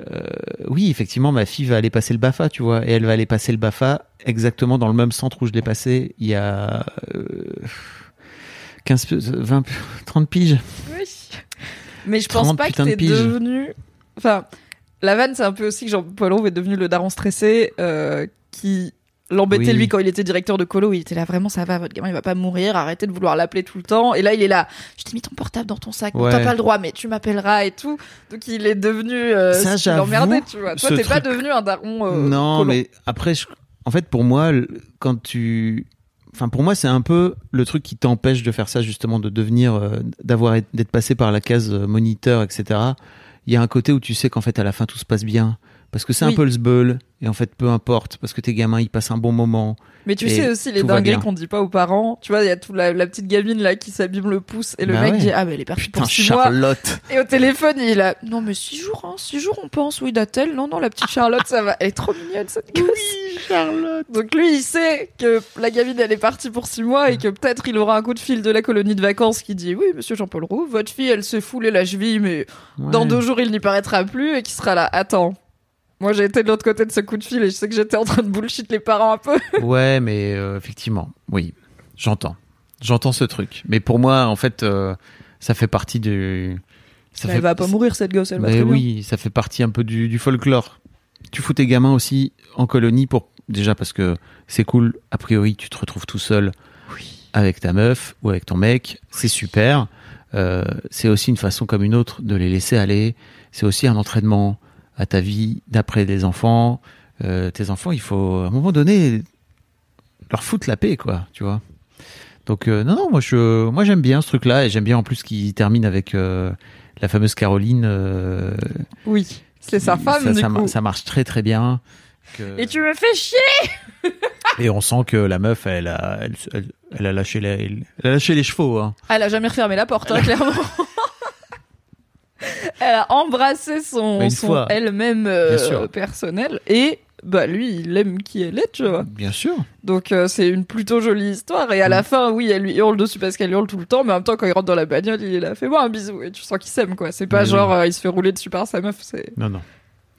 euh, oui, effectivement, ma fille va aller passer le Bafa, tu vois, et elle va aller passer le Bafa exactement dans le même centre où je l'ai passé il y a euh, 15, 20, 30 piges. Oui. Mais je pense 30 pas que t'es devenu. Enfin, la vanne, c'est un peu aussi que Jean-Paul Rouve est devenu le daron stressé euh, qui l'embêtait Oui. lui quand il était directeur de colo. Il était là vraiment, ça va, votre gamin, il va pas mourir. Arrêtez de vouloir l'appeler tout le temps. Et là, il est là. Je t'ai mis ton portable dans ton sac. Ouais. T'as pas le droit, mais tu m'appelleras et tout. Donc il est devenu. Euh, Ça, ce l'emmerdait, tu vois. Toi, t'es pas devenu un daron. euh, non, mais après, je- en fait, pour moi, quand tu, enfin, pour moi, c'est un peu le truc qui t'empêche de faire ça, justement, de devenir, euh, d'avoir, d'être passé par la case moniteur, etc. Il y a un côté où tu sais qu'en fait, à la fin, tout se passe bien. Parce que c'est Oui. un peu le sbeul, et en fait, peu importe, parce que tes gamins, ils passent un bon moment. Mais tu sais aussi les dingueries qu'on dit pas aux parents. Tu vois, il y a toute la, la petite gamine là qui s'abîme le pouce et le Bah mec ouais. dit ah mais elle est partie pour six mois. Charlotte. Et au téléphone, il a non mais six jours, hein, six jours on pense. Oui, d'Atel. Non non, la petite Charlotte, ça va. Elle est trop mignonne cette gosse. Oui, Charlotte. Donc lui, il sait que la gamine elle est partie pour six mois et que peut-être il aura un coup de fil de la colonie de vacances qui dit oui Monsieur Jean-Paul Roux, votre fille elle s'est foulée la cheville, mais dans deux jours il n'y paraîtra plus et qui sera là. Attends. Moi, j'ai été de l'autre côté de ce coup de fil et je sais que j'étais en train de bullshit les parents un peu. Ouais, mais euh, effectivement, oui, j'entends. J'entends ce truc. Mais pour moi, en fait, euh, ça fait partie du. Ça fait... elle va pas mourir cette gosse, elle va Mais très bien. oui, ça fait partie un peu du, du folklore. Tu fous tes gamins aussi en colonie pour déjà parce que c'est cool. A priori, tu te retrouves tout seul avec ta meuf ou avec ton mec, c'est super. Euh, c'est aussi une façon comme une autre de les laisser aller. C'est aussi un entraînement à ta vie d'après des enfants. Euh, tes enfants, il faut à un moment donné leur foutre la paix, quoi. Tu vois. Donc euh, non, non, moi je, moi j'aime bien ce truc-là et j'aime bien en plus qu'il termine avec euh, la fameuse Caroline. Oui, c'est sa femme ça, du ça, coup. ça marche très très bien. Que- Et tu me fais chier Et on sent que la meuf, elle a, elle, elle- elle a lâché les, elle a lâché les chevaux. Hein. Elle a jamais refermé la porte, hein, clairement. Elle a embrassé son, fois. elle-même euh, personnel et bah lui il aime qui elle est, tu vois. Bien sûr. Donc euh, c'est une plutôt jolie histoire et à Mm. la fin oui elle lui hurle dessus parce qu'elle hurle tout le temps mais en même temps quand il rentre dans la bagnole il est là fais-moi un bisou et tu sens qu'il s'aime quoi. C'est pas genre euh, il se fait rouler dessus par sa meuf, c'est Non, non.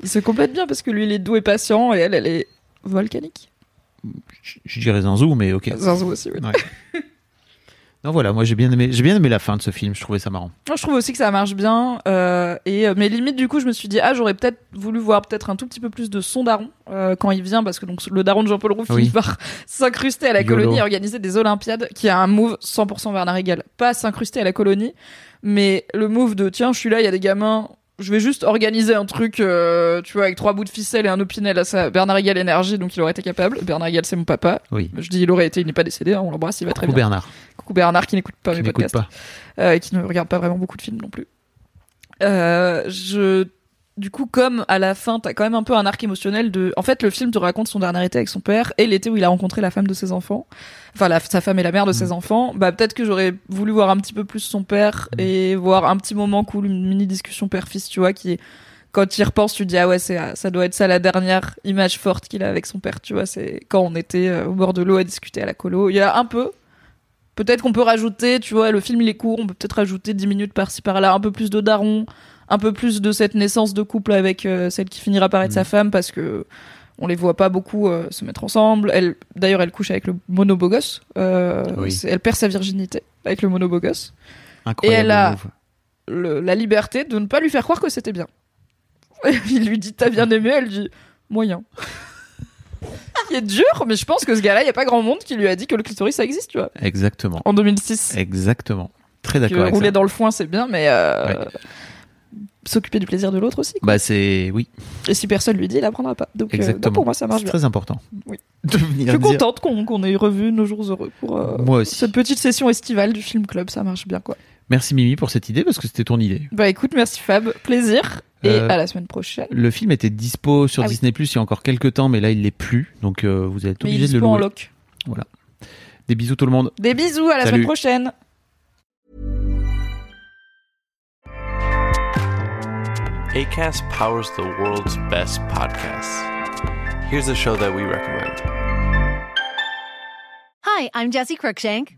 il se complète bien parce que lui il est doux et patient et elle elle est volcanique. Je, je dirais Zanzou, mais ok. Zinzou aussi oui. Ouais. non, voilà, moi j'ai bien aimé, j'ai bien aimé la fin de ce film. Je trouvais ça marrant. Moi, je trouve aussi que ça marche bien. euh, et euh, mais limite, du coup, je me suis dit, ah, j'aurais peut-être voulu voir peut-être un tout petit peu plus de son daron euh, quand il vient, parce que donc le daron de Jean-Paul Roux Oui. finit par s'incruster à la Yolo. colonie et organiser des Olympiades, qui a un move 100% Bernard Régal. Pas s'incruster à la colonie, mais le move de tiens, je suis là, il y a des gamins. Je vais juste organiser un truc, euh, tu vois, avec trois bouts de ficelle et un opinel à ça. Bernard Régal énergie, donc il aurait été capable. Bernard Régal, c'est mon papa. Oui. Je dis, il aurait été, il n'est pas décédé, hein, on l'embrasse, il va très bien. Bernard. Coucou Bernard qui n'écoute pas Je mes podcasts pas. euh, et qui ne regarde pas vraiment beaucoup de films non plus. Euh, je du coup, comme à la fin, t'as quand même un peu un arc émotionnel de. En fait, le film te raconte son dernier été avec son père et l'été où il a rencontré la femme de ses enfants. Enfin, la- sa femme et la mère de ses enfants. Bah, peut-être que j'aurais voulu voir un petit peu plus son père et voir un petit moment cool, une mini discussion père-fils, tu vois, qui. Quand tu y repenses, tu te dis, ah ouais, c'est, ça doit être ça la dernière image forte qu'il a avec son père, tu vois. C'est quand on était euh, au bord de l'eau à discuter à la colo. Il y a un peu. Peut-être qu'on peut rajouter, tu vois, le film il est court, on peut peut-être rajouter 10 minutes par-ci par-là, un peu plus de daron, un peu plus de cette naissance de couple avec euh, celle qui finira par être sa femme parce que on les voit pas beaucoup euh, se mettre ensemble. Elle, d'ailleurs, elle couche avec le monobogos. Euh, Oui. c'est- Elle perd sa virginité avec le monobogos. Incroyable. elle a-. Le- la liberté de ne pas lui faire croire que c'était bien. Il lui dit t'as bien aimé, elle dit moyen. Qui est dur, mais je pense que ce gars-là, il y a pas grand monde qui lui a dit que le clitoris ça existe, tu vois. Exactement. En 2006. Exactement. Très d'accord avec rouler ça. dans le foin, c'est bien, mais euh, Ouais. s'occuper du plaisir de l'autre aussi. quoi. Bah c'est oui, Et si personne lui dit, il apprendra pas. Donc, euh, exactement. non, pour moi, ça marche C'est bien. très important. Oui. De Je suis dire- contente qu'on qu'on ait revu Nos Jours Heureux pour euh, Moi aussi. cette petite session estivale du film club. Ça marche bien, quoi. Merci Mimi pour cette idée parce que c'était ton idée. Bah écoute, merci Fab. Plaisir. Et Euh, à la semaine prochaine. Le film était dispo sur Ah oui. Disney Plus il y a encore quelques temps, mais là il l'est plus, donc euh, vous êtes obligé de le dispo en louer. loc. Des bisous tout le monde. Des bisous, à la Salut. semaine prochaine. ACAST powers the world's best podcasts. Here's a show that we recommend. Hi, I'm Jesse Cruikshank.